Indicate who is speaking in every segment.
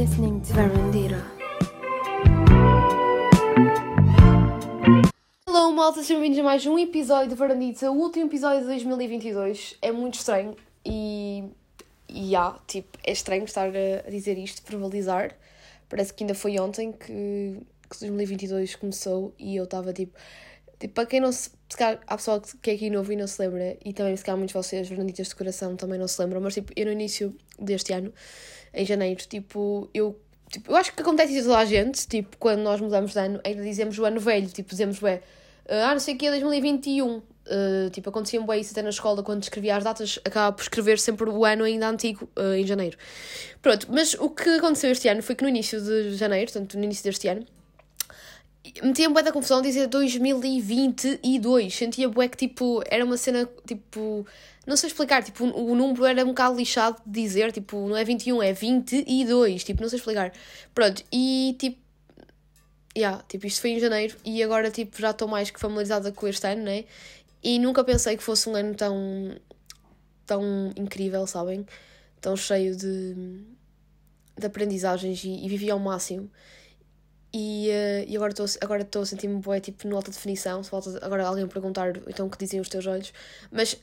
Speaker 1: listening to
Speaker 2: malta, sejam bem-vindos a mais um episódio de Varandita, o último episódio de 2022. É muito estranho e. E há, tipo, é estranho estar a, dizer isto, verbalizar. Parece que ainda foi ontem que, que 2022 começou e eu estava tipo. Tipo, para quem não se. Se calhar há pessoal que é aqui novo e não se lembra, e também se calhar muitos de vocês, Fernanditas de coração, também não se lembram, mas tipo, eu no início deste ano, em janeiro, tipo, eu. Tipo, eu acho que acontece isso a gente, tipo, quando nós mudamos de ano, ainda dizemos o ano velho, tipo, dizemos, ué, ah, não sei o que é 2021. Uh, tipo, acontecia bem isso até na escola, quando escrevia as datas, acabava por escrever sempre o ano ainda antigo, uh, em janeiro. Pronto, mas o que aconteceu este ano foi que no início de janeiro, portanto, no início deste ano, metia-me bué da confusão dizer 2022. Sentia bué que, tipo, era uma cena, tipo... Não sei explicar, tipo, o número era um bocado lixado de dizer, tipo, não é 21, é 22, tipo, não sei explicar. Pronto, e, tipo... Yeah, tipo, isto foi em janeiro e agora, tipo, já estou mais que familiarizada com este ano, né? E nunca pensei que fosse um ano tão... tão incrível, sabem? Tão cheio de... de aprendizagens e, e vivi ao máximo. E, uh, e agora estou agora a sentir-me boa, tipo, no alta definição. Se volta agora alguém perguntar então o que dizem os teus olhos. Mas,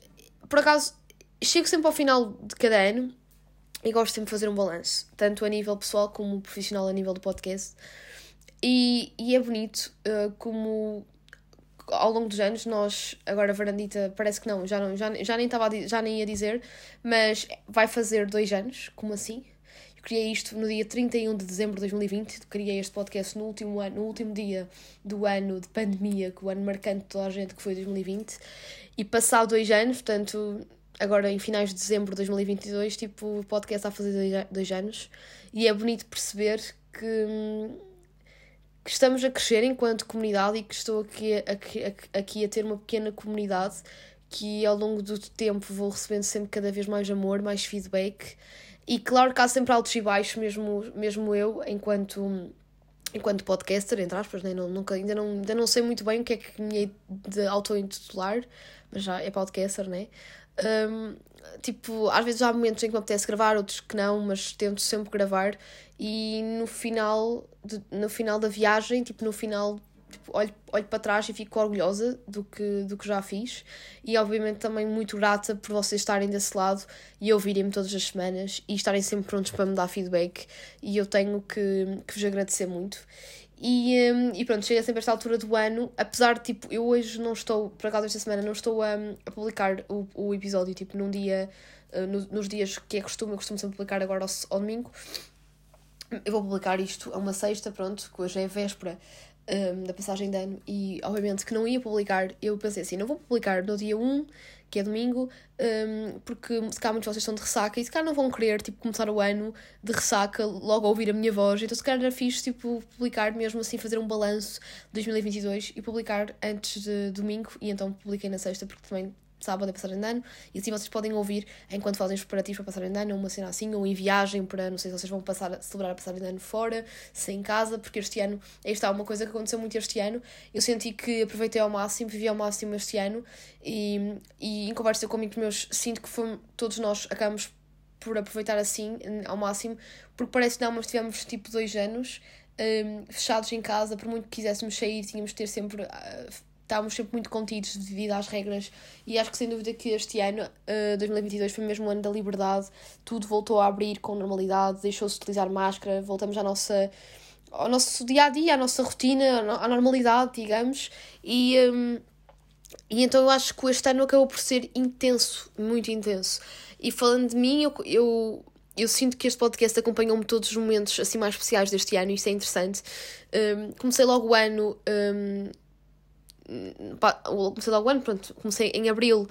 Speaker 2: por acaso, chego sempre ao final de cada ano e gosto sempre de fazer um balanço, tanto a nível pessoal como profissional a nível do podcast. E, e é bonito uh, como ao longo dos anos nós, agora a Varandita, parece que não, já, não, já, já, nem, estava já nem ia dizer, mas vai fazer dois anos, como assim? Criei isto no dia 31 de dezembro de 2020, criei este podcast no último ano, no último dia do ano de pandemia, que o ano marcante de toda a gente que foi 2020, e passado dois anos, portanto, agora em finais de dezembro de 2022, tipo, o podcast está a fazer dois anos, e é bonito perceber que, que estamos a crescer enquanto comunidade e que estou aqui a, aqui a ter uma pequena comunidade que ao longo do tempo vou recebendo sempre cada vez mais amor, mais feedback e claro que há sempre altos e baixos, mesmo, mesmo eu, enquanto, enquanto podcaster, entre aspas, né? não, nunca, ainda, não, ainda não sei muito bem o que é que me de auto-intitular, mas já é podcaster, né? Um, tipo, às vezes há momentos em que me apetece gravar, outros que não, mas tento sempre gravar e no final, de, no final da viagem, tipo, no final olho, olho para trás e fico orgulhosa do que, do que já fiz. E obviamente também muito grata por vocês estarem desse lado e ouvirem-me todas as semanas e estarem sempre prontos para me dar feedback. E eu tenho que, que vos agradecer muito. E, um, e pronto, chega sempre a esta altura do ano, apesar de, tipo, eu hoje não estou, por acaso esta semana, não estou a, a publicar o, o episódio, tipo, num dia, uh, no, nos dias que é costume, eu costumo sempre publicar agora ao, ao domingo, eu vou publicar isto a uma sexta, pronto, que hoje é véspera, um, da passagem de ano e obviamente que não ia publicar, eu pensei assim, não vou publicar no dia 1, que é domingo, um, porque se calhar muitos de vocês estão de ressaca e se calhar não vão querer tipo, começar o ano de ressaca logo a ouvir a minha voz, então se calhar era fixe tipo, publicar mesmo assim, fazer um balanço de 2022 e publicar antes de domingo e então publiquei na sexta porque também sábado a passagem de ano, e assim vocês podem ouvir enquanto fazem os preparativos para passagem de ano, uma cena assim, ou em viagem para, não sei se vocês vão passar celebrar a passagem de ano fora, se em casa, porque este ano, aí está uma coisa que aconteceu muito este ano, eu senti que aproveitei ao máximo, vivi ao máximo este ano, e, e em conversa com amigos meus, sinto que foi, todos nós acabamos por aproveitar assim, ao máximo, porque parece que não, mas tivemos tipo dois anos um, fechados em casa, por muito que quiséssemos sair, tínhamos de ter sempre... Uh, estávamos sempre muito contidos devido às regras e acho que sem dúvida que este ano, uh, eh, 2022, foi mesmo o ano da liberdade, tudo voltou a abrir com normalidade, deixou-se de utilizar máscara, voltamos à nossa, ao nosso dia a dia, à nossa rotina, à normalidade, digamos, e, um, e então eu acho que este ano acabou por ser intenso, muito intenso. E falando de mim, eu, eu eu sinto que este podcast acompanhou-me todos os momentos assim mais especiais deste ano e isso é interessante. Um, comecei logo o ano um, comecei logo o ano, pronto, comecei em abril,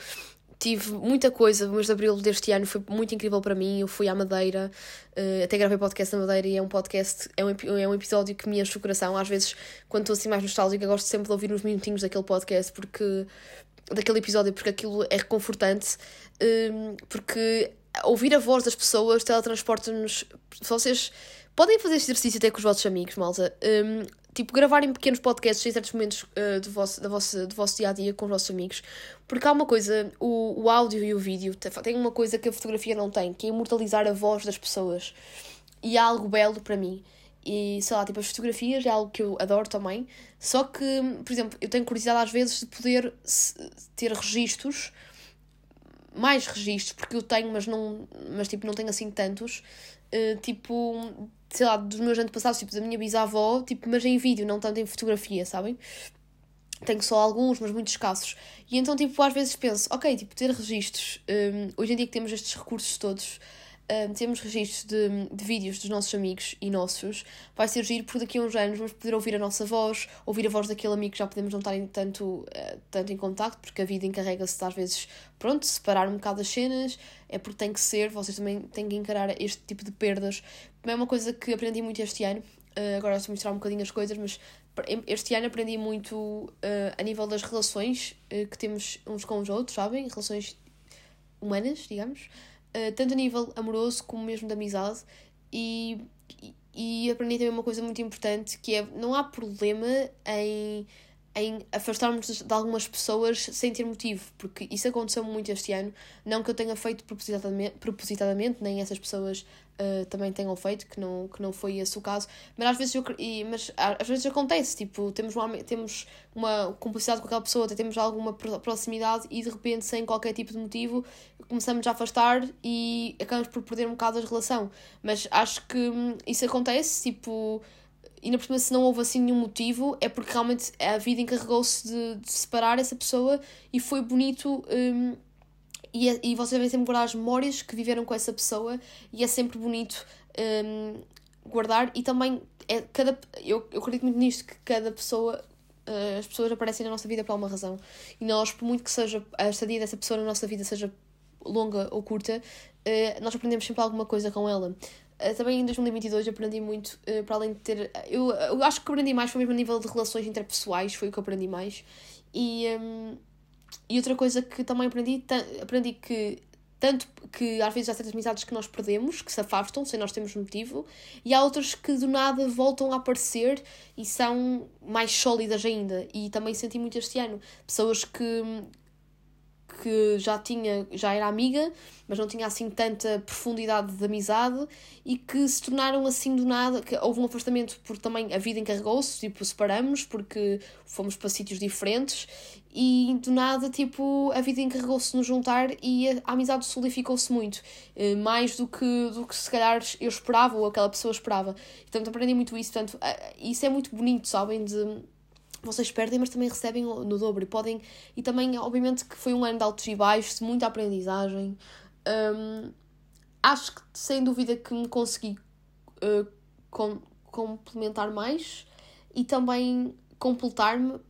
Speaker 2: tive muita coisa, o mês de abril deste ano foi muito incrível para mim. Eu fui à Madeira, uh, até gravei podcast na Madeira e é um podcast, é um, é um episódio que me enche o coração. Às vezes, quando estou assim mais nostálgica, gosto sempre de ouvir uns minutinhos daquele podcast, porque daquele episódio, porque aquilo é reconfortante, um, porque ouvir a voz das pessoas teletransporta-nos. Vocês podem fazer este exercício até com os vossos amigos, malta. Um, tipo, gravarem pequenos podcasts em certos momentos uh, do, vosso, da vossa, do vosso dia a dia com os vossos amigos, porque há uma coisa, o, o áudio e o vídeo tem uma coisa que a fotografia não tem, que é imortalizar a voz das pessoas. e é algo belo para mim. E sei lá, tipo, as fotografias é algo que eu adoro também. Só que, por exemplo, eu tenho curiosidade às vezes de poder ter registros, mais registros, porque eu tenho, mas não, mas tipo, não tenho assim tantos. Uh, tipo, sei lá, dos meus antepassados, tipo, da minha bisavó, tipo, mas em vídeo, não tanto em fotografia, sabem? Tenho só alguns, mas muito escassos. E então, tipo, às vezes penso, ok, tipo, ter registros. Um, hoje em dia que temos estes recursos todos, um, temos registros de, de vídeos dos nossos amigos e nossos, vai ser giro porque daqui a uns anos vamos poder ouvir a nossa voz, ouvir a voz daquele amigo que já podemos não estar em tanto, uh, tanto em contacto, porque a vida encarrega-se de, às vezes, pronto, separar um bocado as cenas, é porque tem que ser, vocês também têm que encarar este tipo de perdas. É uma coisa que aprendi muito este ano, uh, agora estou mostrar um bocadinho as coisas, mas este ano aprendi muito uh, a nível das relações uh, que temos uns com os outros, sabem? Relações humanas, digamos. Uh, tanto a nível amoroso como mesmo de amizade. E, e, aprendi também uma coisa muito importante que é não há problema em em afastarmos de algumas pessoas sem ter motivo, porque isso aconteceu muito este ano. Não que eu tenha feito propositadamente, propositadamente nem essas pessoas uh, também tenham feito, que não, que não foi esse o caso, mas às vezes, eu, e, mas às vezes acontece, tipo, temos uma, temos uma cumplicidade com aquela pessoa, temos alguma proximidade e de repente, sem qualquer tipo de motivo, começamos a afastar e acabamos por perder um bocado a relação. Mas acho que hum, isso acontece, tipo e na próxima se não houve assim nenhum motivo, é porque realmente a vida encarregou-se de, de, separar essa pessoa e foi bonito. Um, e, é, e vocês devem sempre guardar as memórias que viveram com essa pessoa e é sempre bonito um, guardar. E também, é, cada, eu, eu acredito muito nisto, que cada pessoa uh, as pessoas aparecem na nossa vida por alguma razão. E nós, por muito que seja a estadia dessa pessoa na nossa vida seja longa ou curta, uh, nós aprendemos sempre alguma coisa com ela. Uh, também em 2022 aprendi muito, uh, para além de ter. Eu, eu acho que aprendi mais foi mesmo a nível de relações interpessoais, foi o que aprendi mais. E, um, e outra coisa que também aprendi, aprendi que tanto que às vezes há certas amizades que nós perdemos, que se afastam sem nós termos motivo, e há outras que do nada voltam a aparecer e são mais sólidas ainda. E também senti muito este ano. Pessoas que, que já tinha, já era amiga, mas não tinha assim tanta profundidade de amizade e que se tornaram assim do nada, que houve um afastamento porque também a vida encarregou-se, tipo, separamos porque fomos para sítios diferentes e do nada, tipo, a vida encarregou-se de nos juntar e a, amizade solidificou-se muito, eh, mais do que, do que se calhar eu esperava ou aquela pessoa esperava. Então aprendi muito isso, portanto, isso é muito bonito, sabem, de vocês perdem, mas também recebem no dobro e podem. E também, obviamente, que foi um ano de altos e baixos, muita aprendizagem. Um, acho que sem dúvida que me consegui uh, com, complementar mais e também completar-me uh,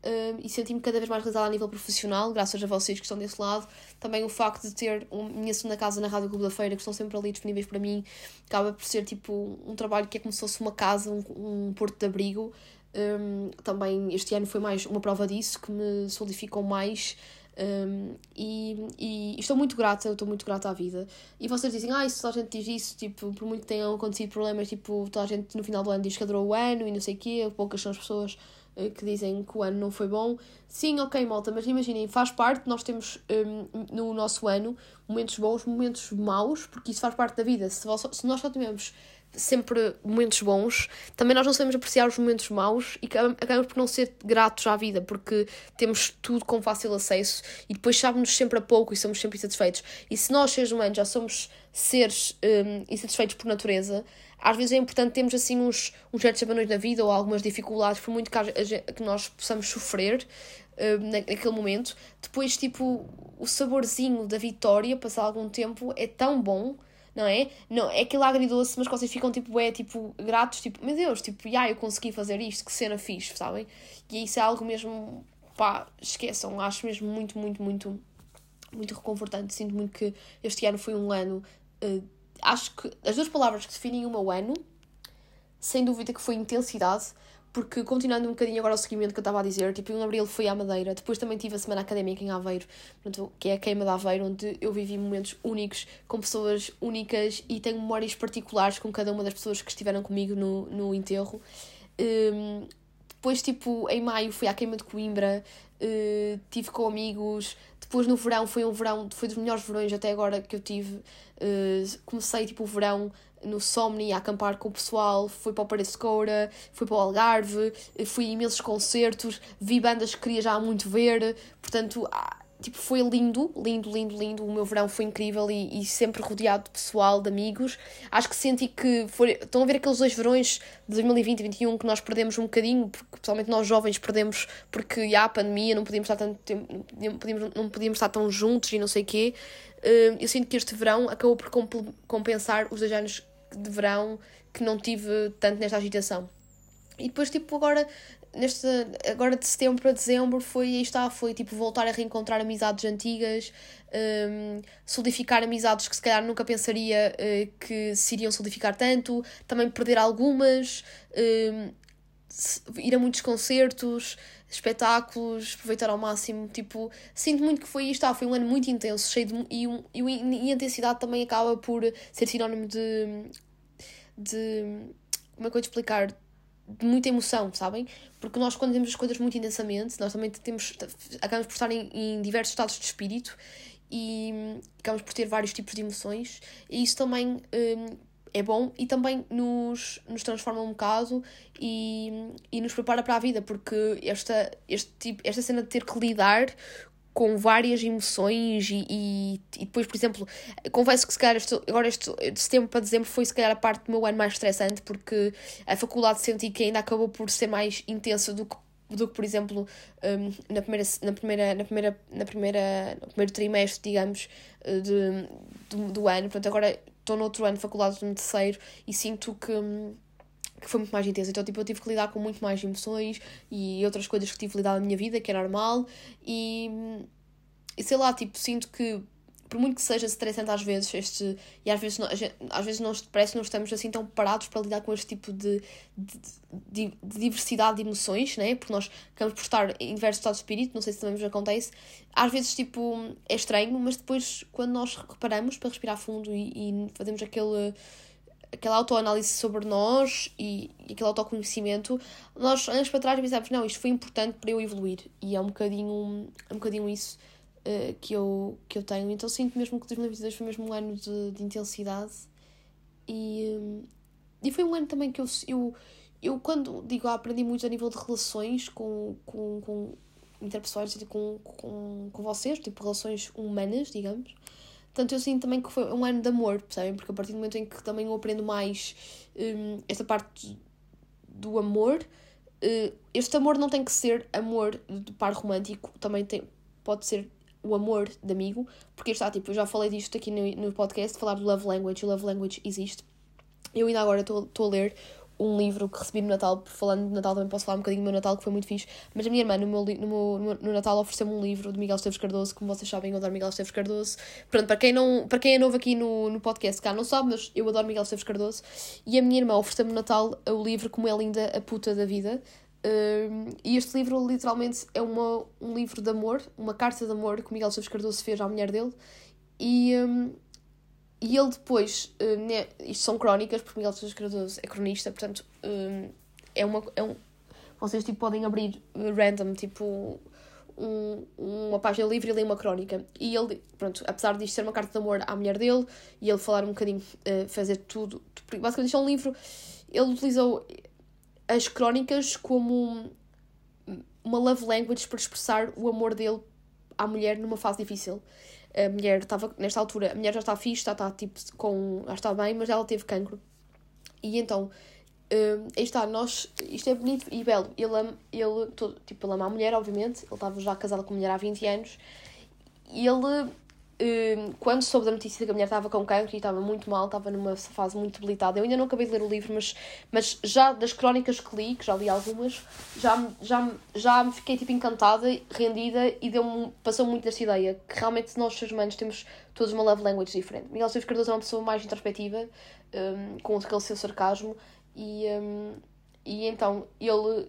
Speaker 2: e senti-me cada vez mais realizada a nível profissional, graças a vocês que estão desse lado. Também o facto de ter a minha segunda casa na Rádio Clube da Feira, que estão sempre ali disponíveis para mim, acaba por ser tipo um trabalho que é como se fosse uma casa, um, um porto de abrigo. Um, também este ano foi mais uma prova disso, que me solidificou mais. Um, e, e estou muito grata, estou muito grata à vida. E vocês dizem, ah, se toda a gente diz isso, tipo, por muito que tenham acontecido problemas, tipo, toda a gente no final do ano diz que adorou o ano e não sei o quê, poucas são as pessoas uh, que dizem que o ano não foi bom. Sim, ok, malta, mas imaginem, faz parte, nós temos um, no nosso ano momentos bons, momentos maus, porque isso faz parte da vida. Se, se nós só tivemos sempre momentos bons, também nós não sabemos apreciar os momentos maus e acabamos por não ser gratos à vida, porque temos tudo com fácil acesso e depois sabemos sempre a pouco e somos sempre insatisfeitos. E se nós, seres humanos, já somos seres um, insatisfeitos por natureza, às vezes é importante termos assim uns, uns certos abanões na vida ou algumas dificuldades, por muito que, a, que nós possamos sofrer um, naquele momento. Depois, tipo, o saborzinho da vitória, passar algum tempo, é tão bom não é? Não, é aquilo agridoce, mas que vocês ficam tipo, é, tipo, gratos, tipo, meu Deus, tipo, yeah, eu consegui fazer isto, que cena fixe, sabem? E isso é algo mesmo, pá, esqueçam, acho mesmo muito, muito, muito, muito reconfortante. Sinto muito que este ano foi um ano, uh, acho que as duas palavras que definem o meu ano, sem dúvida que foi intensidade, porque continuando um bocadinho agora o seguimento que eu estava a dizer, tipo, em abril fui à Madeira, depois também tive a semana académica em Aveiro, que é a queima de Aveiro, onde eu vivi momentos únicos, com pessoas únicas e tenho memórias particulares com cada uma das pessoas que estiveram comigo no, no enterro. Um, depois, tipo, em maio fui à queima de Coimbra, uh, tive com amigos, Depois no verão foi um verão, foi dos melhores verões até agora que eu tive. Uh, comecei tipo o verão no Somni a acampar com o pessoal, fui para o Paredes de Coura, fui para o Algarve, fui a imensos concertos, vi bandas que queria já há muito ver, portanto, ah, tipo, foi lindo, lindo, lindo, lindo. O meu verão foi incrível e, e sempre rodeado de pessoal, de amigos. Acho que senti que foi. Estão a ver aqueles dois verões de 2020 e 2021 que nós perdemos um bocadinho, porque principalmente nós jovens perdemos porque há a pandemia, não podíamos estar tanto tempo, não podíamos, não podíamos estar tão juntos e não sei o quê. Hum, eu sinto que este verão acabou por compensar os dois anos de verão que não tive tanto nesta agitação. E depois, tipo, agora neste, agora de setembro para dezembro foi, aí está, foi tipo voltar a reencontrar amizades antigas, um, solidificar amizades que se calhar nunca pensaria uh, que se iriam solidificar tanto, também perder algumas, um, ir a muitos concertos, espetáculos, aproveitar ao máximo, tipo, sinto muito que foi isto, ah, foi um ano muito intenso, cheio de, e, um, e a intensidade também acaba por ser sinónimo de, de como é que eu te explicar, de muita emoção, sabem? Porque nós, quando vemos as coisas muito intensamente, nós também temos, acabamos por estar em, em diversos estados de espírito e acabamos por ter vários tipos de emoções, e isso também um, é bom e também nos, nos transforma um bocado e, e nos prepara para a vida, porque esta, este tipo, esta cena de ter que lidar com várias emoções e, e, e, depois, por exemplo, confesso que se calhar este, agora este de setembro para dezembro foi se calhar a parte do meu ano mais estressante porque a faculdade senti que ainda acabou por ser mais intensa do que do que por exemplo um, na primeira na primeira na primeira na primeira no primeiro trimestre digamos de, do, do ano. Portanto agora estou no outro ano de faculdade no terceiro e sinto que hum, que foi muito mais intensa. Então, tipo, eu tive que lidar com muito mais emoções e outras coisas que tive que lidar na minha vida, que é normal. E, e sei lá, tipo, sinto que, por muito que seja estressante às vezes, este, e às vezes, não, às vezes não, parece que não estamos assim tão preparados para lidar com este tipo de, de, de, de diversidade de emoções, né? Porque nós acabamos por estar em diversos estados de espírito, não sei se também vos acontece. Às vezes, tipo, é estranho, mas depois, quando nós reparamos para respirar fundo e, e fazemos aquele aquela autoanálise sobre nós e, e aquele autoconhecimento, nós anos para trás pensamos, não, isto foi importante para eu evoluir. E é um bocadinho, é um bocadinho isso uh, que, eu, que eu tenho. Então sinto mesmo que 2022 foi mesmo um ano de, de intensidade. E, um, e foi um ano também que eu, eu, eu quando digo, aprendi muito a nível de relações com, com, com interpessoais, com, com, com vocês, tipo relações humanas, digamos. Portanto, eu sinto também que foi um ano de amor, percebem? Porque a partir do momento em que também eu aprendo mais um, esta parte do amor, uh, este amor não tem que ser amor de par romântico, também tem, pode ser o amor de amigo, porque está, tipo, eu já falei disto aqui no, no podcast, falar do love language, o love language existe. Eu ainda agora estou a ler um livro que recebi no Natal, falando de Natal também posso falar um bocadinho do meu Natal, que foi muito fixe, mas a minha irmã no, meu, no, meu, no Natal ofereceu-me um livro de Miguel Esteves Cardoso, como vocês sabem, eu adoro Miguel Esteves Cardoso. Pronto, para quem, não, para quem é novo aqui no, no podcast, cá não sabe, mas eu adoro Miguel Esteves Cardoso, e a minha irmã ofereceu-me no Natal o livro Como é Linda a Puta da Vida, um, e este livro literalmente é uma, um livro de amor, uma carta de amor que Miguel Esteves Cardoso fez à mulher dele, e... Um, e ele depois, uh, né, isto são crónicas, porque Miguel Sousa Cardoso é cronista, portanto, uh, é uma. É um, vocês tipo, podem abrir random, tipo, um, uma página livre e ler uma crónica. E ele, pronto, apesar disto ser uma carta de amor à mulher dele, e ele falar um bocadinho, uh, fazer tudo. Basicamente, isto é um livro. Ele utilizou as crónicas como uma love language para expressar o amor dele à mulher numa fase difícil a mulher estava, nesta altura, a mulher já está fixe, já está tipo com. já está bem, mas ela teve cancro. E então, uh, aí está, nós. Isto é bonito e belo. Ele ele, todo, tipo, ele ama a mulher, obviamente. Ele estava já casado com a mulher há 20 anos. E ele quando soube da notícia que a mulher estava com cancro e estava muito mal, estava numa fase muito debilitada. Eu ainda não acabei de ler o livro, mas, mas já das crónicas que li, que já li algumas, já, já, já me fiquei tipo encantada, rendida e deu passou muito desta ideia que realmente nós, seres humanos, temos todos uma love language diferente. Miguel Silves Cardoso é uma pessoa mais introspectiva, um, com aquele seu sarcasmo, e, um, e então ele,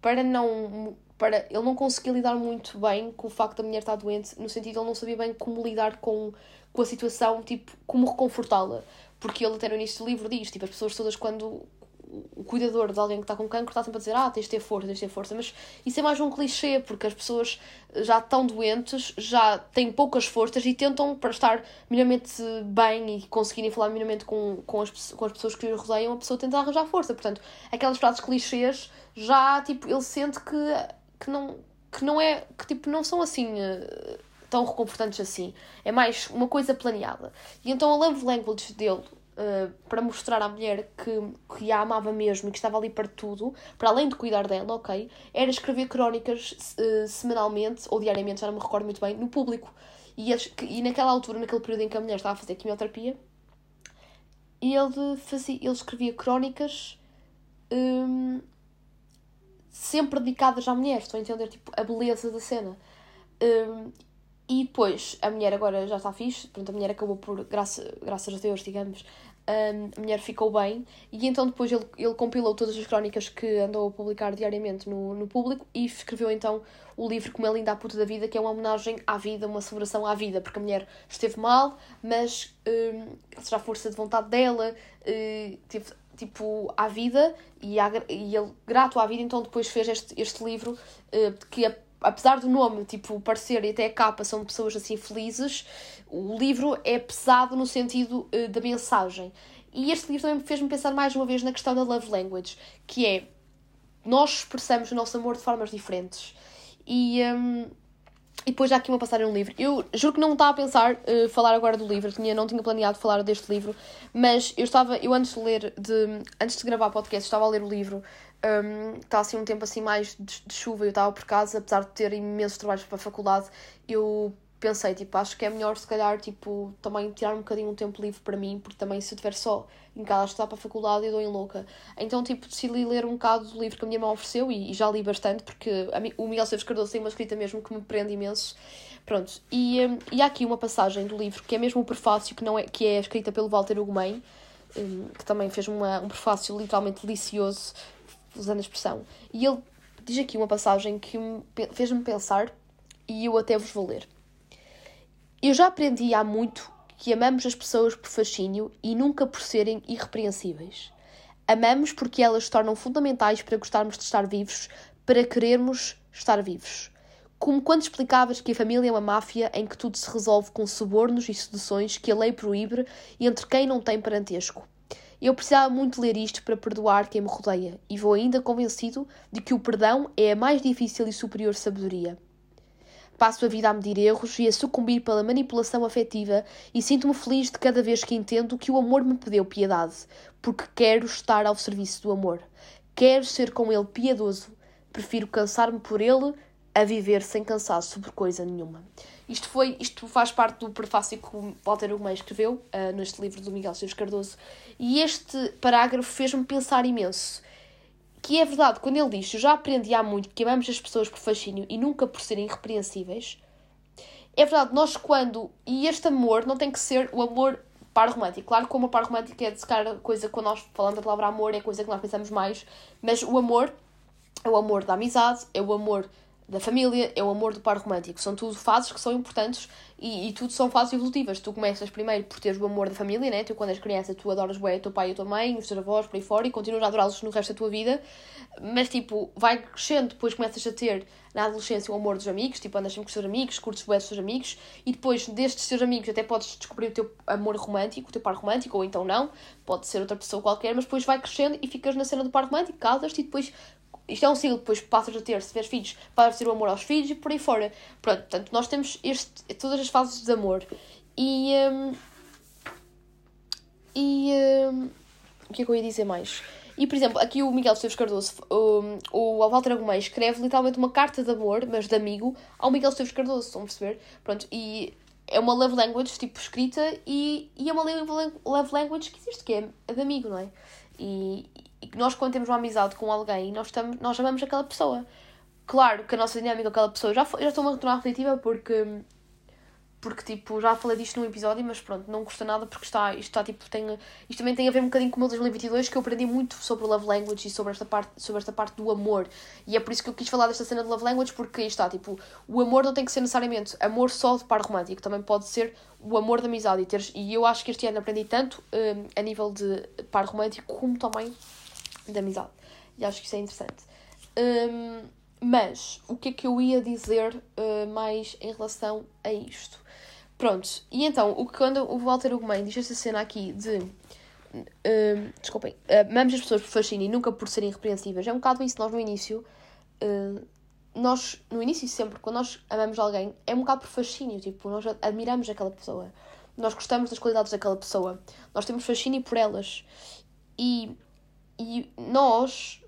Speaker 2: para não para ele não conseguia lidar muito bem com o facto da mulher estar doente, no sentido de ele não sabia bem como lidar com, com a situação, tipo, como reconfortá-la. Porque ele até no início do livro diz, tipo, as pessoas todas quando o cuidador de alguém que está com cancro está sempre a dizer ah, tens de ter força, tens de ter força, mas isso é mais um clichê, porque as pessoas já estão doentes, já têm poucas forças e tentam, para estar minimamente bem e conseguirem falar minimamente com, com, as, com as pessoas que os rodeiam, a pessoa tenta arranjar força. Portanto, aquelas frases clichês já, tipo, ele sente que, que, não, que não é, que tipo, não são assim... Uh, tão reconfortantes assim. É mais uma coisa planeada. E então a love language dele Uh, para mostrar à mulher que, que a amava mesmo e que estava ali para tudo, para além de cuidar dela, ok, era escrever crónicas uh, semanalmente ou diariamente, já não me recordo muito bem, no público. E, eles, e naquela altura, naquele período em que a mulher estava a fazer quimioterapia, ele, fazia, ele escrevia crónicas um, sempre dedicadas à mulher, estou a entender tipo, a beleza da cena. Um, e depois, a mulher agora já está fixe, pronto, a mulher acabou por, graça, graças a Deus, digamos, um, a mulher ficou bem, e então depois ele, ele compilou todas as crónicas que andou a publicar diariamente no, no público e escreveu então o livro Como é Linda a Puta da Vida, que é uma homenagem à vida, uma celebração à vida, porque a mulher esteve mal, mas um, seja a força de vontade dela, uh, teve tipo à vida e, à, e ele grato à vida, então depois fez este, este livro uh, que apesar do nome, tipo, parecer e até a capa são pessoas assim felizes, o livro é pesado no sentido uh, da mensagem. E este livro também fez-me pensar mais uma vez na questão da love language, que é nós expressamos o nosso amor de formas diferentes. E, um, e depois já aqui uma passagem no livro. Eu juro que não estava a pensar uh, falar agora do livro, tinha, não tinha planeado falar deste livro, mas eu estava, eu antes de ler, de, antes de gravar o podcast, estava a ler o livro um, está assim um tempo assim mais de, de chuva eu estava por casa, apesar de ter imensos trabalhos para a faculdade, eu pensei, tipo, acho que é melhor se calhar, tipo, também tirar um bocadinho um tempo livre para mim, porque também se eu estiver só em casa a estudar para a faculdade eu dou em louca. Então, tipo, decidi ler um bocado do livro que a minha mãe ofereceu e, e já li bastante, porque a, o Miguel Seves Cardoso tem uma escrita mesmo que me prende imenso. Pronto, e, um, e há aqui uma passagem do livro que é mesmo o prefácio, que, não é, que é escrita pelo Walter Ugumem, um, que também fez uma, um prefácio literalmente delicioso usando a expressão. E ele diz aqui uma passagem que fez-me pensar e eu até vos vou ler. Eu já aprendi há muito que amamos as pessoas por fascínio e nunca por serem irrepreensíveis. Amamos porque elas se tornam fundamentais para gostarmos de estar vivos, para querermos estar vivos. Como quando explicavas que a família é uma máfia em que tudo se resolve com subornos e seduções que a lei proíbe entre quem não tem parentesco. Eu precisava muito ler isto para perdoar quem me rodeia, e vou ainda convencido de que o perdão é a mais difícil e superior sabedoria. Passo a vida a medir erros e a sucumbir pela manipulação afetiva e sinto-me feliz de cada vez que entendo que o amor me pediu piedade, porque quero estar ao serviço do amor. Quero ser com ele piedoso. Prefiro cansar-me por ele a viver sem cansaço por coisa nenhuma. Isto, foi, isto faz parte do prefácio que o Walter Ugumem escreveu uh, neste livro do Miguel Silves Cardoso. E este parágrafo fez-me pensar imenso. Que é verdade, quando ele diz: Eu já aprendi há muito que amamos as pessoas por fascínio e nunca por serem irrepreensíveis. É verdade, nós quando. E este amor não tem que ser o amor par romântico. Claro que o amor par romântico é de cara coisa, quando nós falamos da palavra amor, é coisa que nós pensamos mais. Mas o amor é o amor da amizade, é o amor da família, é o amor do par romântico. São tudo fases que são importantes e, e tudo são fases evolutivas. Tu começas primeiro por teres o amor da família, né? Tu, quando és criança, tu adoras o teu pai e a tua mãe, os teus avós, por aí fora, e continuas a adorá-los no resto da tua vida. Mas, tipo, vai crescendo, depois começas a ter na adolescência o amor dos amigos, tipo, andas sempre com os teus amigos, curtes bem os teus amigos, e depois destes teus amigos até podes descobrir o teu amor romântico, o teu par romântico, ou então não, pode ser outra pessoa qualquer, mas depois vai crescendo e ficas na cena do par romântico, casas-te e depois isto é um ciclo, depois passas a ter, se tiveres filhos, a ter o amor aos filhos e por aí fora. Pronto, portanto, nós temos este, todas as fases de amor. E. Um, e. Um, o que é que eu ia dizer mais? E, por exemplo, aqui o Miguel Esteves Cardoso, o, o Walter Agumei, escreve literalmente uma carta de amor, mas de amigo, ao Miguel Esteves Cardoso, estão a perceber? Pronto, e é uma love language, tipo, escrita, e, e é uma love language que existe, que é de amigo, não é? E, e que nós, quando temos uma amizade com alguém, nós, estamos, nós amamos aquela pessoa. Claro que a nossa dinâmica com aquela pessoa. Já, já estou a retornar repetitiva porque. Porque, tipo, já falei disto num episódio, mas pronto, não custa nada porque está, isto está, tipo, tem, isto também tem a ver um bocadinho com o meu 2022, que eu aprendi muito sobre o love language e sobre esta parte, sobre esta parte do amor. E é por isso que eu quis falar desta cena de love language, porque está, tipo, o amor não tem que ser necessariamente amor só de par romântico, também pode ser o amor da amizade. E, teres, e eu acho que este ano aprendi tanto um, a nível de par romântico, como também de amizade. E acho que isso é interessante. Um, mas, o que é que eu ia dizer uh, mais em relação a isto? Pronto, e então, o que quando o Walter Ugumem diz esta cena aqui de. Uh, desculpem, uh, amamos as pessoas por fascínio e nunca por serem repreensíveis, é um bocado isso. Nós no início, uh, nós, no início sempre, quando nós amamos alguém, é um bocado por fascínio, tipo, nós admiramos aquela pessoa, nós gostamos das qualidades daquela pessoa, nós temos fascínio por elas e, e nós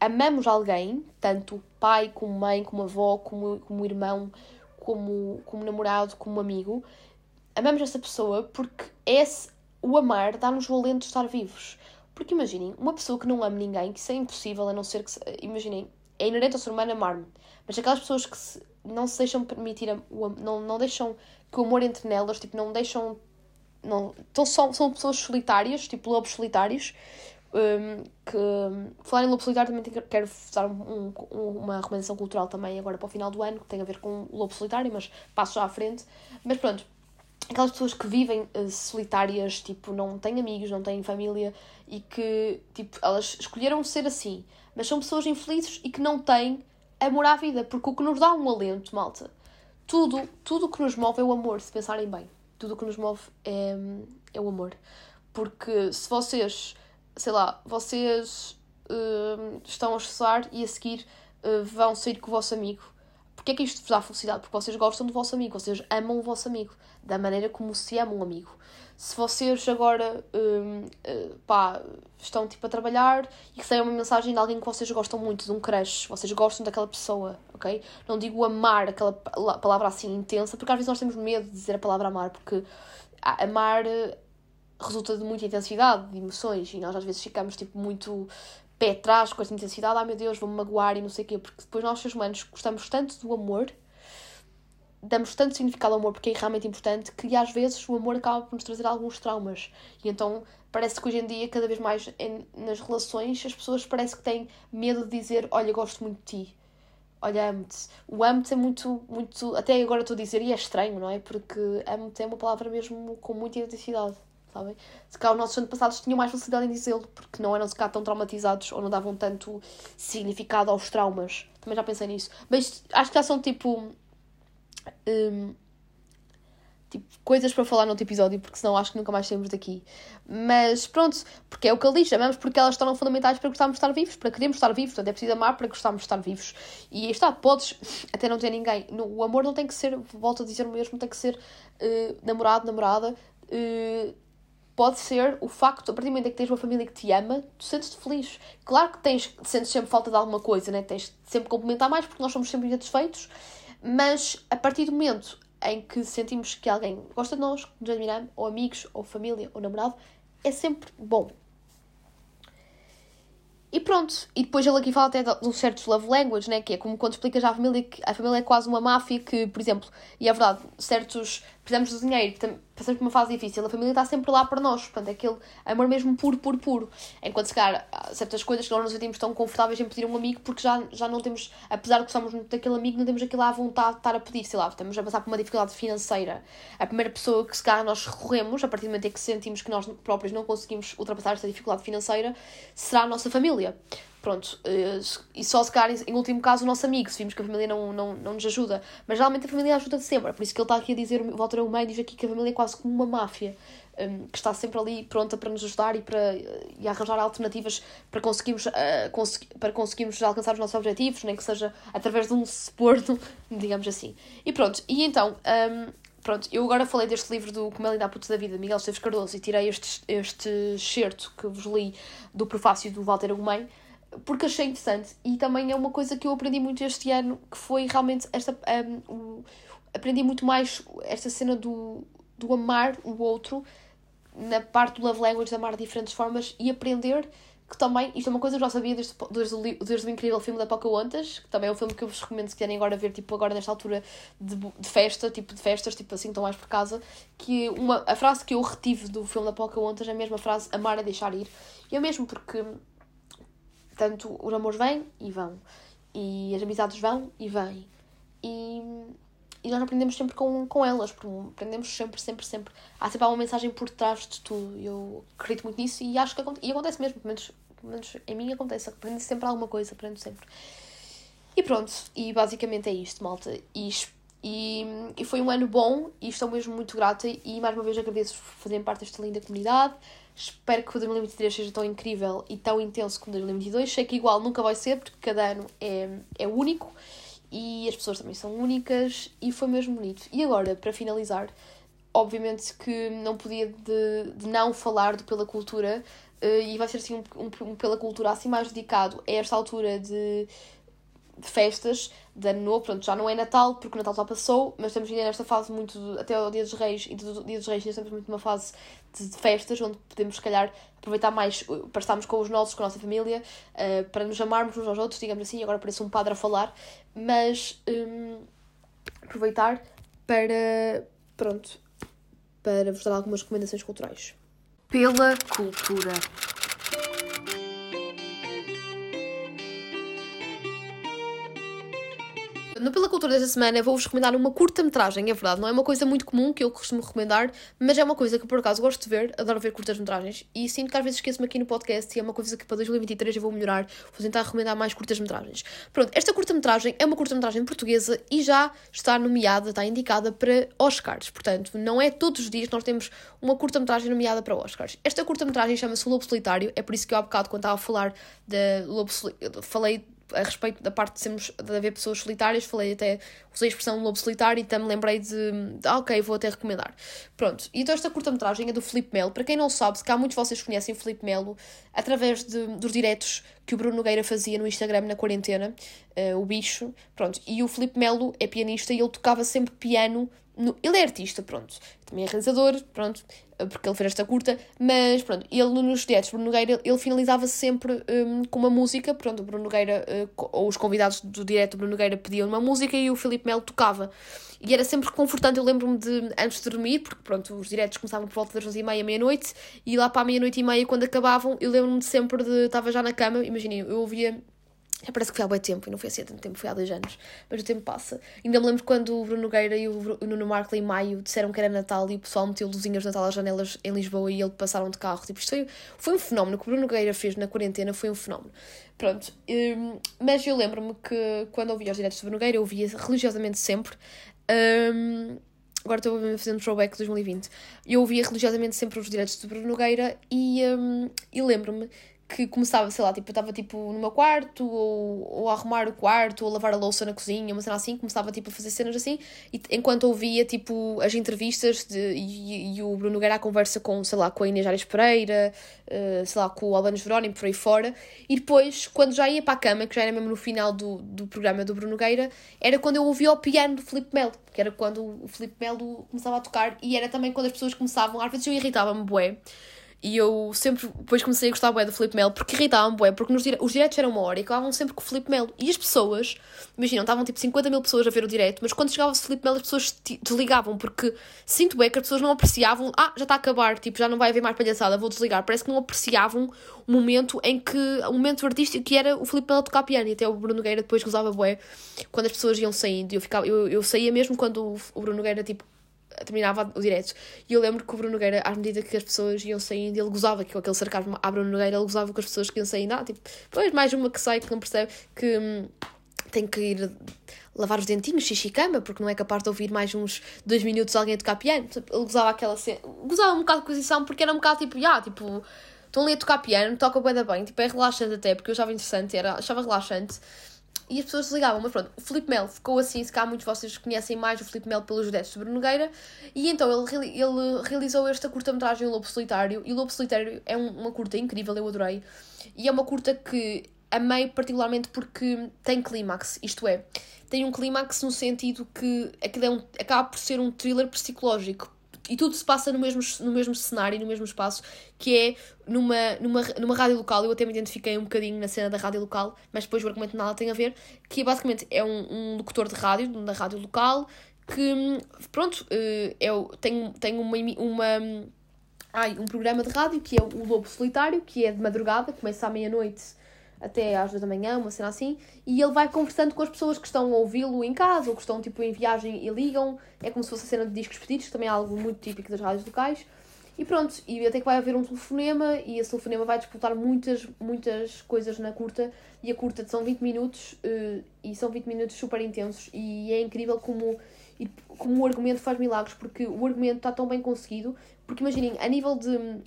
Speaker 2: amamos alguém, tanto pai como mãe, como avó, como, como irmão, como, como namorado, como amigo, amamos essa pessoa porque esse, o amar dá-nos o alento de estar vivos. Porque imaginem, uma pessoa que não ama ninguém, que isso é impossível, a não ser que. Imaginem, é inerente ao ser humano amar-me. Mas aquelas pessoas que se, não se deixam permitir, o, não, não deixam que o amor entre nelas, tipo, não deixam. Não, então são, são pessoas solitárias, tipo lobos solitários, um, que falar em lobo solitário também quero dar um, um, uma recomendação cultural também agora para o final do ano, que tem a ver com o lobo solitário, mas passo já à frente. Mas pronto, aquelas pessoas que vivem uh, solitárias, tipo, não têm amigos, não têm família e que, tipo, elas escolheram ser assim, mas são pessoas infelizes e que não têm amor à vida, porque o que nos dá um alento, malta, tudo, tudo que nos move é o amor, se pensarem bem. Tudo o que nos move é, é o amor. Porque se vocês sei lá, vocês uh, estão a estudar e a seguir uh, vão sair com o vosso amigo. Porquê é que isto vos dá felicidade? Porque vocês gostam do vosso amigo, vocês amam o vosso amigo, da maneira como se ama um amigo. Se vocês agora uh, pá, estão tipo a trabalhar e recebem uma mensagem de alguém que vocês gostam muito, de um crush, vocês gostam daquela pessoa, ok? Não digo amar, aquela palavra assim intensa, porque às vezes nós temos medo de dizer a palavra amar, porque amar resulta de muita intensidade de emoções e nós às vezes ficamos tipo muito pé atrás com essa intensidade, ah meu Deus, vou-me magoar e não sei o quê, porque depois nós, seres humanos, gostamos tanto do amor, damos tanto significado ao amor porque é realmente importante, que às vezes o amor acaba por nos trazer alguns traumas. E então parece que hoje em dia, cada vez mais em, nas relações, as pessoas parece que têm medo de dizer, olha, gosto muito de ti. Olha, amo-te. O amo-te é muito, muito. Até agora estou a dizer, e é estranho, não é? Porque amo-te é uma palavra mesmo com muita intensidade sabem? Se calhar os nossos antepassados tinham mais facilidade em dizê-lo, porque não eram se calhar tão traumatizados ou não davam tanto significado aos traumas. Também já pensei nisso. Mas acho que já são tipo. Um, tipo, coisas para falar noutro episódio, porque senão acho que nunca mais saímos daqui. Mas pronto, porque é o que ele diz, amamos porque elas estão fundamentais para gostarmos de estar vivos, para queremos estar vivos, portanto é preciso amar para gostarmos de estar vivos. E aí está, podes até não ter ninguém. O amor não tem que ser, volto a dizer o mesmo, tem que ser uh, namorado, namorada. Uh, pode ser o facto, a partir do momento em que tens uma família que te ama, tu sentes-te feliz. Claro que tens, sentes sempre falta de alguma coisa, né? tens de sempre complementar mais, porque nós somos sempre insatisfeitos, mas a partir do momento em que sentimos que alguém gosta de nós, que nos admiramos, ou amigos, ou família, ou namorado, é sempre bom. E pronto, e depois ele aqui fala até de um certo love language, né? que é como quando explicas à família que a família é quase uma máfia que, por exemplo, e é verdade, certos precisamos de dinheiro, passamos por uma fase difícil, a família está sempre lá para nós, portanto, é aquele amor mesmo puro, puro, puro. Enquanto se calhar há certas coisas que nós não nos sentimos tão confortáveis em pedir a um amigo porque já, já não temos, apesar de gostarmos muito daquele amigo, não temos aquilo à vontade de estar a pedir, sei lá, estamos a passar por uma dificuldade financeira. A primeira pessoa que se calhar nós recorremos, a partir do momento em que sentimos que nós próprios não conseguimos ultrapassar esta dificuldade financeira, será a nossa família. Pronto, eh, e só se calhar, em último caso, o nosso amigo, se vimos que a família não, não, não nos ajuda. Mas geralmente a família ajuda sempre, é por isso que ele está aqui a dizer, Walter meio diz aqui que a família é quase como uma máfia, um, que está sempre ali pronta para nos ajudar e para e arranjar alternativas para conseguirmos, uh, para conseguirmos alcançar os nossos objetivos, nem que seja através de um suborno, digamos assim. E pronto, e então, um, pronto, eu agora falei deste livro do Como Ele dá Puto da Vida, Miguel Esteves Cardoso, e tirei este, este excerto que vos li do prefácio do Walter Agumem, porque achei interessante e também é uma coisa que eu aprendi muito este ano, que foi realmente esta. Um, o, aprendi muito mais esta cena do, do amar o outro na parte do love language, de amar de diferentes formas e aprender que também, isto é uma coisa que eu já sabia desde, desde, desde o incrível filme da Pocahontas, que também é um filme que eu vos recomendo se querem agora ver, tipo, agora nesta altura de, de festa, tipo, de festas, tipo assim, estão mais por casa, que uma, a frase que eu retive do filme da Pocahontas é a mesma frase, amar é deixar ir. E é mesmo porque tanto os amores vêm e vão, e as amizades vão e vêm, e, e nós aprendemos sempre com, com elas, aprendemos sempre, sempre, sempre. Há sempre uma mensagem por trás de tudo, eu acredito muito nisso e acho que acontece, e acontece mesmo, pelo menos Pelo menos em mim acontece, aprendo sempre alguma coisa, aprendo sempre. E pronto, e basicamente é isto, malta. E, e, e foi um ano bom e estou mesmo muito grata e mais uma vez agradeço por fazerem parte desta linda comunidade. Espero que o 2023 seja tão incrível e tão intenso como 2022. Sei que igual nunca vai ser, porque cada ano é, é único e as pessoas também são únicas e foi mesmo bonito. E agora, para finalizar, obviamente que não podia de, de não falar do Pela Cultura uh, e vai ser assim um, um, um Pela Cultura assim mais dedicado a esta altura de de festas de ano novo, pronto, já não é Natal, porque o Natal já passou, mas estamos ainda nesta fase muito, até o Dia dos Reis, e do Dia dos Reis estamos muito numa fase de, festas, onde podemos, se calhar, aproveitar mais para estarmos com os nossos, com a nossa família, uh, para nos amarmos uns aos outros, digamos assim, agora parece um padre a falar, mas um, aproveitar para, pronto, para vos dar algumas recomendações culturais. Pela cultura. No Pela Cultura desta semana vou-vos recomendar uma curta-metragem, é verdade, não é uma coisa muito comum que eu costumo recomendar, mas é uma coisa que por acaso gosto de ver, adoro ver curtas-metragens e sinto que às vezes esqueço-me aqui no podcast e é uma coisa que para 2023 eu vou melhorar, vou tentar recomendar mais curtas-metragens. Pronto, esta curta-metragem é uma curta-metragem portuguesa e já está nomeada, está indicada para Oscars, portanto, não é todos os dias que nós temos uma curta-metragem nomeada para Oscars. Esta curta-metragem chama-se Lobo Solitário, é por isso que eu há bocado quando estava a falar de Lobo Solitário, falei a respeito da parte de, sermos, de haver pessoas solitárias, falei até, usei a expressão lobo solitário e me lembrei de, de ah, ok, vou até recomendar. Pronto, e então esta curta-metragem é do Felipe Melo. Para quem não sabe, se cá muitos de vocês conhecem o Felipe Melo, através de, dos diretos que o Bruno Nogueira fazia no Instagram na quarentena, uh, o bicho, pronto. E o Felipe Melo é pianista e ele tocava sempre piano no, ele é artista, pronto. Também é realizador, pronto, porque ele fez esta curta, mas pronto, ele nos diretos, Bruno Nogueira, ele finalizava sempre um, com uma música, pronto, Bruno Nogueira, uh, ou os convidados do direto, Bruno Nogueira pediam uma música e o Filipe Melo tocava. E era sempre confortante, eu lembro-me de, antes de dormir, porque pronto, os diretos começavam por volta das 11 e meia, meia-noite, e lá para a meia-noite e meia, quando acabavam, eu lembro-me sempre de, estava já na cama, imaginem, eu ouvia já parece que foi há bem tempo e não foi assim há tanto tempo, foi há dois anos. Mas o tempo passa. Ainda me lembro quando o Bruno Nogueira e o Nuno Marco em maio disseram que era Natal e o pessoal meteu luzinhas de Natal às janelas em Lisboa e ele passaram de carro. Tipo, isto foi, foi um fenómeno. O que o Bruno Nogueira fez na quarentena foi um fenómeno. Pronto. Um, mas eu lembro-me que quando ouvia os diretos do Bruno Nogueira, eu ouvia religiosamente sempre. Um, agora estou a fazer um throwback de 2020. Eu ouvia religiosamente sempre os diretos do Bruno Nogueira e, um, e lembro-me que começava, sei lá, tipo, eu estava tipo no meu quarto, ou, ou a arrumar o quarto, ou a lavar a louça na cozinha, uma cena assim, começava tipo a fazer cenas assim, e enquanto ouvia tipo as entrevistas de, e, e o Bruno Guerra conversa com, sei lá, com a Inês Ares Pereira, uh, sei lá, com o Albano Jerónimo por aí fora, e depois, quando já ia para a cama, que já era mesmo no final do, do programa do Bruno Gueira, era quando eu ouvia o piano do Filipe Melo, que era quando o Filipe Melo começava a tocar, e era também quando as pessoas começavam, às vezes eu irritava-me bué, e eu sempre, depois comecei a gostar bué do Felipe Melo, porque irritavam bué, porque nos dire... os diretos eram uma hora e acabavam sempre com o Felipe Melo. E as pessoas, imaginam, estavam tipo 50 mil pessoas a ver o direto, mas quando chegava o Felipe Melo as pessoas desligavam, porque sinto bué que as pessoas não apreciavam, ah, já está a acabar, tipo, já não vai haver mais palhaçada, vou desligar. Parece que não apreciavam o momento em que, o momento artístico que era o Felipe Melo tocar piano, e até o Bruno Nogueira depois gozava bué, quando as pessoas iam saindo, eu, ficava, eu, eu saía mesmo quando o Bruno Nogueira, tipo, terminava o direto. E eu lembro que o Bruno Nogueira, à medida que as pessoas iam saindo, ele gozava, que com aquele sarcasmo à Bruno Nogueira, ele gozava com as pessoas que iam saindo. Ah, tipo, pois mais uma que sai que não percebe que hum, tem que ir lavar os dentinhos, xixi cama, porque não é capaz de ouvir mais uns dois minutos alguém a tocar piano. Tipo, ele gozava aquela cena, gozava um bocado de posição, porque era um bocado tipo, ah, tipo, estão ali a tocar piano, toca bem da bem, tipo, é relaxante até, porque eu achava interessante, era, achava relaxante e as pessoas desligavam. Mas pronto, o Felipe Melo ficou assim, se cá muitos de vocês conhecem mais o Felipe Melo pelos diretos de Bruno Nogueira, e então ele, ele realizou esta curta-metragem O Lobo Solitário, e O Lobo Solitário é um, uma curta incrível, eu adorei, e é uma curta que amei particularmente porque tem clímax, isto é, tem um clímax no sentido que aquilo é um, acaba por ser um thriller psicológico, e tudo se passa no mesmo, no mesmo cenário, no mesmo espaço, que é numa, numa, numa rádio local. Eu até me identifiquei um bocadinho na cena da rádio local, mas depois o argumento nada tem a ver. Que basicamente é um, um locutor de rádio, da rádio local, que, pronto, eh, é, tem, tem uma, uma, ai, um programa de rádio que é o Lobo Solitário, que é de madrugada, começa à meia-noite até às duas da manhã, uma cena assim, e ele vai conversando com as pessoas que estão a ouvi-lo em casa ou que estão tipo em viagem e ligam. É como se fosse a cena de discos pedidos, que também é algo muito típico das rádios locais. E pronto, e até que vai haver um telefonema e esse telefonema vai disputar muitas, muitas coisas na curta. E a curta são 20 minutos uh, e são 20 minutos super intensos e é incrível como, como o argumento faz milagres, porque o argumento está tão bem conseguido. Porque imaginem, a nível de,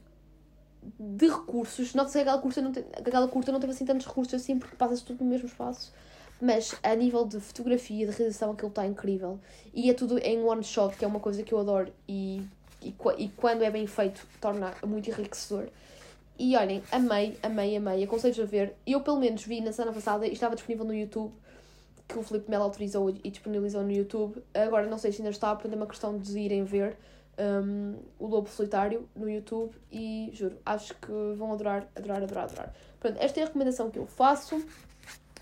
Speaker 2: de recursos, nota-se que aquela curta, não tem, aquela curta não teve assim tantos recursos assim, porque passa-se tudo no mesmo espaço. Mas a nível de fotografia, de realização, aquilo está incrível. E é tudo em one shot, que é uma coisa que eu adoro e e, e quando é bem feito torna muito enriquecedor. E olhem, amei, amei, amei. Aconselho-vos a ver. Eu, pelo menos, vi na semana passada e estava disponível no YouTube, que o Felipe Melo autorizou e disponibilizou no YouTube. Agora não sei se ainda está, portanto é uma questão de irem ver um, o Lobo Solitário no YouTube e juro, acho que vão adorar, adorar, adorar, adorar. Pronto, esta é a recomendação que eu faço.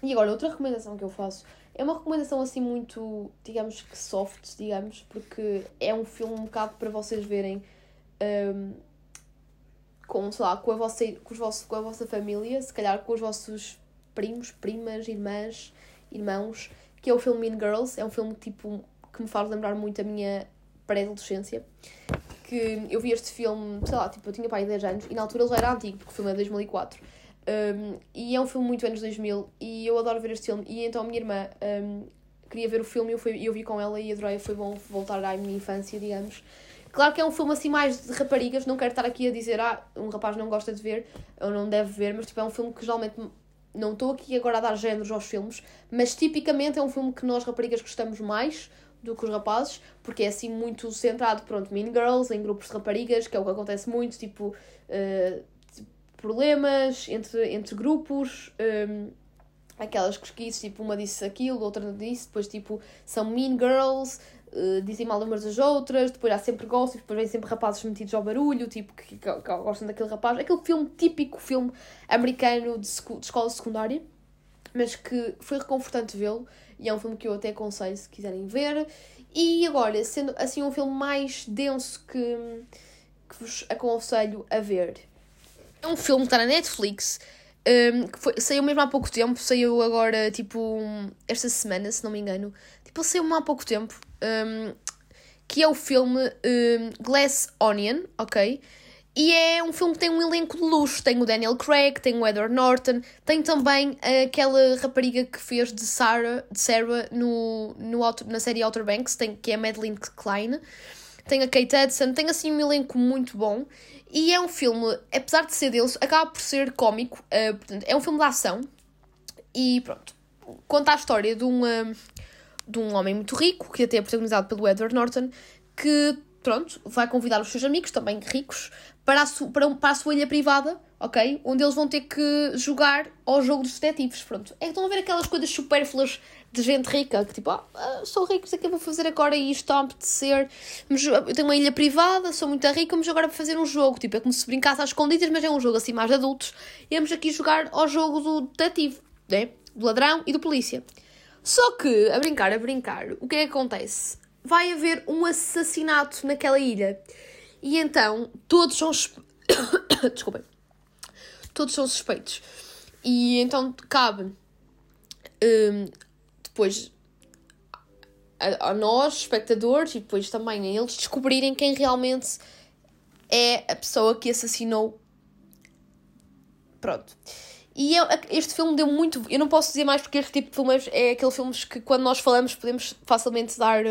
Speaker 2: E agora, outra recomendação que eu faço é uma recomendação assim muito, digamos que soft, digamos, porque é um filme um bocado para vocês verem um, com, sei lá, com a, vossa, com, os vossos, com a vossa família, se calhar com os vossos primos, primas, irmãs, irmãos, que é o filme Mean Girls. É um filme tipo que me faz lembrar muito a minha pré-adolescência. Que eu vi este filme, sei lá, tipo, eu tinha pai 10 anos e na altura ele já era antigo, porque o filme é de 2004. Um, e é um filme muito anos 2000 e eu adoro ver este filme. E então a minha irmã um, queria ver o filme e eu, fui, eu vi com ela e adorei. Foi bom voltar à minha infância, digamos. Claro que é um filme assim mais de raparigas, não quero estar aqui a dizer, ah, um rapaz não gosta de ver ou não deve ver, mas tipo, é um filme que geralmente não estou aqui agora a dar géneros aos filmes, mas tipicamente é um filme que nós raparigas gostamos mais do que os rapazes, porque é assim muito centrado, pronto, Mean Girls, em grupos de raparigas, que é o que acontece muito, tipo, uh, problemas entre, entre grupos, um, aquelas cosquices, tipo, uma disse aquilo, outra disse, depois, tipo, são mean girls, uh, dizem mal umas das outras, depois há sempre gostos, depois vêm sempre rapazes metidos ao barulho, tipo, que, que, que, gostam daquele rapaz. Aquele filme típico, filme americano de, de escola secundária, mas que foi reconfortante vê-lo, e é um filme que eu até aconselho se quiserem ver. E agora, sendo assim um filme mais denso que, que vos aconselho a ver, é um filme que está na Netflix, um, que foi, saiu mesmo há pouco tempo, saiu agora, tipo, esta semana, se não me engano. Tipo, ele saiu há pouco tempo, um, que é o filme um, Glass Onion, ok? E é um filme que tem um elenco de luxo. Tem o Daniel Craig, tem o Edward Norton, tem também aquela rapariga que fez de Sarah, de Sarah no, no, na série Outer Banks, tem, que é a Madeline Klein. Tem a Kate Hudson, tem assim um elenco muito bom. E é um filme, apesar de ser deles, acaba por ser cómico. Uh, portanto, é um filme de ação. E pronto. Conta a história de um, de um homem muito rico, que até é protagonizado pelo Edward Norton, que, pronto, vai convidar os seus amigos, também ricos, para a, su para, para a sua ilha privada, ok? Onde eles vão ter que jogar ao jogo dos detetives, pronto. É que estão a ver aquelas coisas supérfluas de gente rica, que tipo, ah, sou rico, sei que eu vou fazer agora e isto está a apetecer, eu tenho uma ilha privada, sou muito rica, mas agora vou fazer um jogo, tipo, é como se brincasse às escondidas, mas é um jogo assim mais de adultos, e vamos aqui jogar ao jogo do detetive, né? Do ladrão e do polícia. Só que, a brincar, a brincar, o que é que acontece? Vai haver um assassinato naquela ilha. E então, todos são... Desculpem. Todos são suspeitos. E então cabe um, depois a, a, nós, espectadores, e depois também a eles descobrirem quem realmente é a pessoa que assassinou. Pronto. E eu, este filme deu muito. Eu não posso dizer mais porque este tipo de filmes é aquele filmes que quando nós falamos podemos facilmente dar,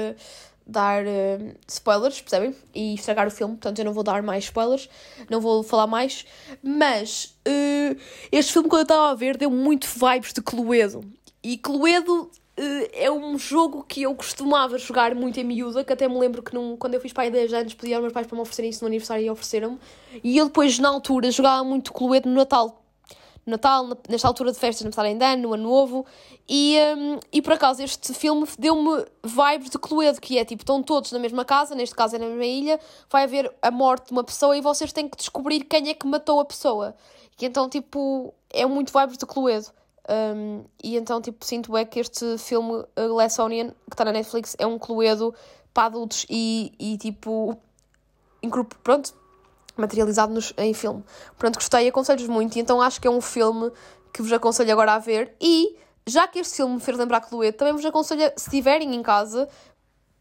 Speaker 2: dar uh, spoilers, percebem? E estragar o filme, portanto eu não vou dar mais spoilers, não vou falar mais. Mas uh, este filme, quando eu estava a ver, deu muito vibes de Cluedo. E Cluedo Uh, é um jogo que eu costumava jogar muito em miúda, que até me lembro que num, quando eu fiz pai 10 anos pedi aos meus pais para me oferecerem isso no aniversário e ofereceram-me. E eu depois, na altura, jogava muito Cluedo no Natal. Natal, nesta altura de festas, no passagem de ano, no Ano Novo. E, um, e por acaso este filme deu-me vibes de Cluedo, que é tipo, estão todos na mesma casa, neste caso é na mesma ilha, vai haver a morte de uma pessoa e vocês têm que descobrir quem é que matou a pessoa. E então, tipo, é muito vibes de Cluedo. Um, e então, tipo, sinto é que este filme, Glass Onion, que está na Netflix, é um cluedo para adultos e, e tipo, pronto, materializado nos, em filme. Pronto, gostei, aconselho-vos muito, e então acho que é um filme que vos aconselho agora a ver. E, já que este filme me fez lembrar Cluedo, também vos aconselho, se estiverem em casa,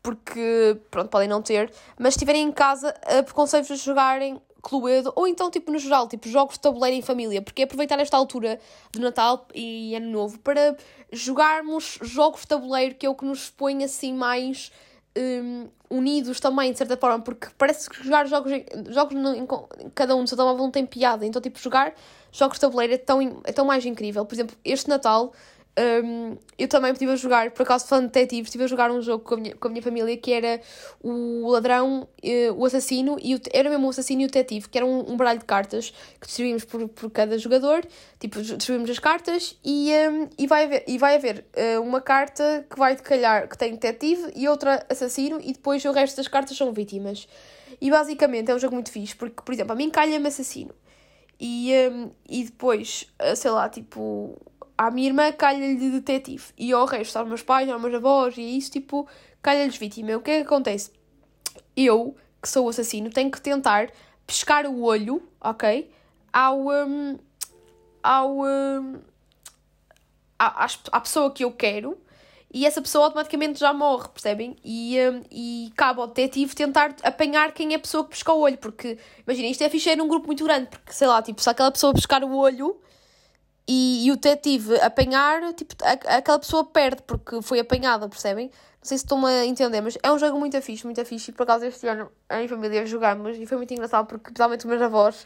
Speaker 2: porque, pronto, podem não ter, mas se estiverem em casa, aconselho-vos a jogarem Cluedo, ou então, tipo, no geral, tipo, jogos de tabuleiro em família, porque é aproveitar esta altura de Natal e Ano Novo para jogarmos jogos de tabuleiro, que é o que nos põe, assim, mais um, unidos também, de certa forma, porque parece que jogar jogos, jogos no, em, cada um do seu telemóvel não tem piada, então, tipo, jogar jogos de tabuleiro é tão, é tão mais incrível. Por exemplo, este Natal um, eu também estive a jogar, por acaso falando de detetive, estive a jogar um jogo com a minha, com a minha família que era o ladrão, uh, o assassino, e o, era mesmo o assassino e o detetive, que era um, um baralho de cartas que distribuímos por, por cada jogador, tipo, distribuímos as cartas e, um, e vai haver, e vai haver uh, uma carta que vai decalhar que tem detetive e outra assassino, e depois o resto das cartas são vítimas. E basicamente é um jogo muito fixe, porque, por exemplo, a mim calha-me assassino. E, e depois, uh, sei lá, tipo, à minha irmã calha-lhe de detetive e ao resto, aos meus pais, aos meus avós e isso, tipo, calha-lhes vítima. O que é que acontece? Eu, que sou o assassino, tenho que tentar pescar o olho, ok? Ao. Um, ao. Um, à, à pessoa que eu quero e essa pessoa automaticamente já morre, percebem? E, um, e cabe ao detetive tentar apanhar quem é a pessoa que pesca o olho, porque imagina, isto é ficheiro num grupo muito grande, porque sei lá, tipo, se aquela pessoa pescar o olho e, e o detetive apanhar, tipo, a, aquela pessoa perde porque foi apanhada, percebem? Não sei se estão a entender, mas é um jogo muito fixe, muito fixe. E por acaso este ano em família jogamos e foi muito engraçado porque, principalmente os meus avós,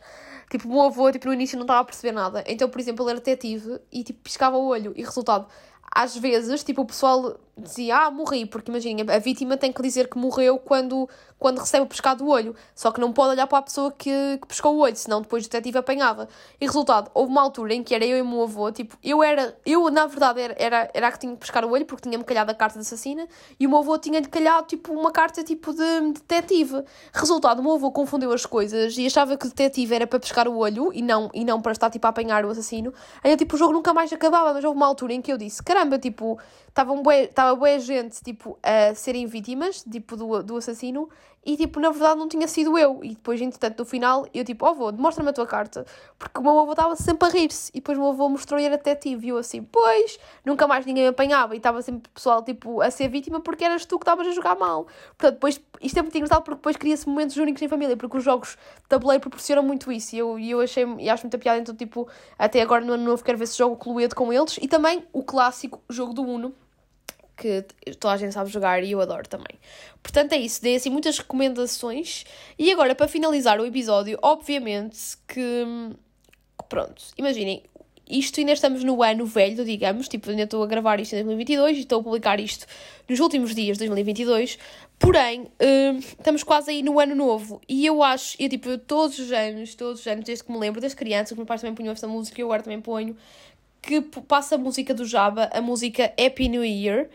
Speaker 2: tipo, o meu avô, tipo, no início não estava a perceber nada. Então, por exemplo, ele era detetive e, tipo, piscava o olho e resultado, às vezes, tipo, o pessoal dizia, ah, morri, porque imaginem, a vítima tem que dizer que morreu quando, quando recebe o pescado do olho, só que não pode olhar para a pessoa que, que pescou o olho, senão depois o detetive apanhava. E resultado, houve uma altura em que era eu e o meu avô, tipo, eu era, eu na verdade era, era, era a que tinha que pescar o olho, porque tinha-me calhado a carta de assassina, e o meu avô tinha-lhe calhado, tipo, uma carta, tipo, de detetive. Resultado, o meu avô confundeu as coisas e achava que o detetive era para pescar o olho, e não, e não para estar, tipo, a apanhar o assassino. Aí, tipo, o jogo nunca mais acabava, mas houve uma altura em que eu disse, caramba, tipo, estava bué, boa gente, tipo, a serem vítimas, tipo, do, do assassino, e, tipo, na verdade não tinha sido eu. E depois, entretanto, no final, eu, tipo, ó oh, avô, demonstra-me a tua carta. Porque o meu avô estava sempre a rir-se. E depois o meu avô mostrou e era detetive. E eu assim, pois, nunca mais ninguém me apanhava. E estava sempre o pessoal, tipo, a ser vítima porque eras tu que estavas a jogar mal. Portanto, depois, isto é muito engraçado porque depois cria-se momentos únicos em família. Porque os jogos de tabuleiro proporcionam muito isso. E eu, e eu achei, e acho muita piada. Então, tipo, até agora no ano novo quero ver se jogo Cluedo com eles. E também o clássico jogo do Uno que toda a gente sabe jogar e eu adoro também. Portanto, é isso. Dei assim muitas recomendações. E agora, para finalizar o episódio, obviamente que. Pronto, imaginem, isto ainda estamos no ano velho, digamos, tipo, ainda estou a gravar isto em 2022 e estou a publicar isto nos últimos dias de 2022, porém, uh, estamos quase aí no ano novo e eu acho, eu tipo, todos os anos, todos os anos, desde que me lembro, desde criança, que meus pais também punham esta música e eu agora também ponho, que passa a música do Java, a música Happy New Year,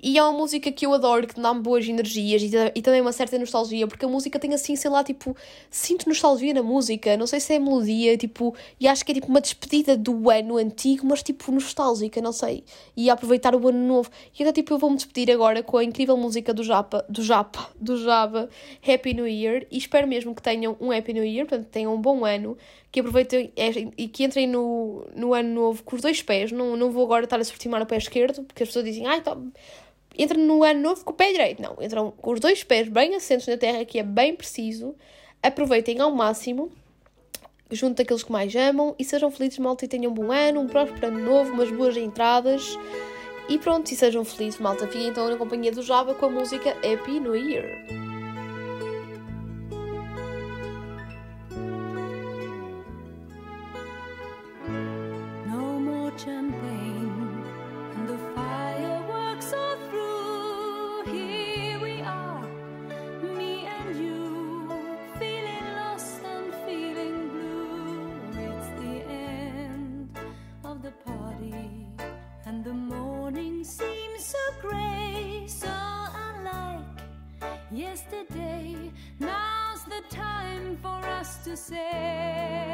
Speaker 2: e é uma música que eu adoro, que dá-me boas energias e, e, também uma certa nostalgia, porque a música tem assim, sei lá, tipo, sinto nostalgia na música, não sei se é melodia, tipo, e acho que é tipo uma despedida do ano antigo, mas tipo nostálgica, não sei, e aproveitar o ano novo. E então, tipo, eu vou-me despedir agora com a incrível música do Japa, do Japa, do Java, Happy New Year, e espero mesmo que tenham um Happy New Year, portanto, tenham um bom ano, que aproveitem é, e que entrem no, no ano novo com os dois pés. Não, não vou agora estar a sortimar o pé esquerdo, porque as pessoas dizem, ai, ah, entra no ano novo com o pé direito. Não, entram com os dois pés bem assentos na terra, que é bem preciso. Aproveitem ao máximo, junto daqueles que mais amam e sejam felizes, malta, e tenham um bom ano, um próspero ano novo, umas boas entradas. E pronto, e sejam felizes, malta. Fiquem então na companhia do Java com a música Happy New Year. To say.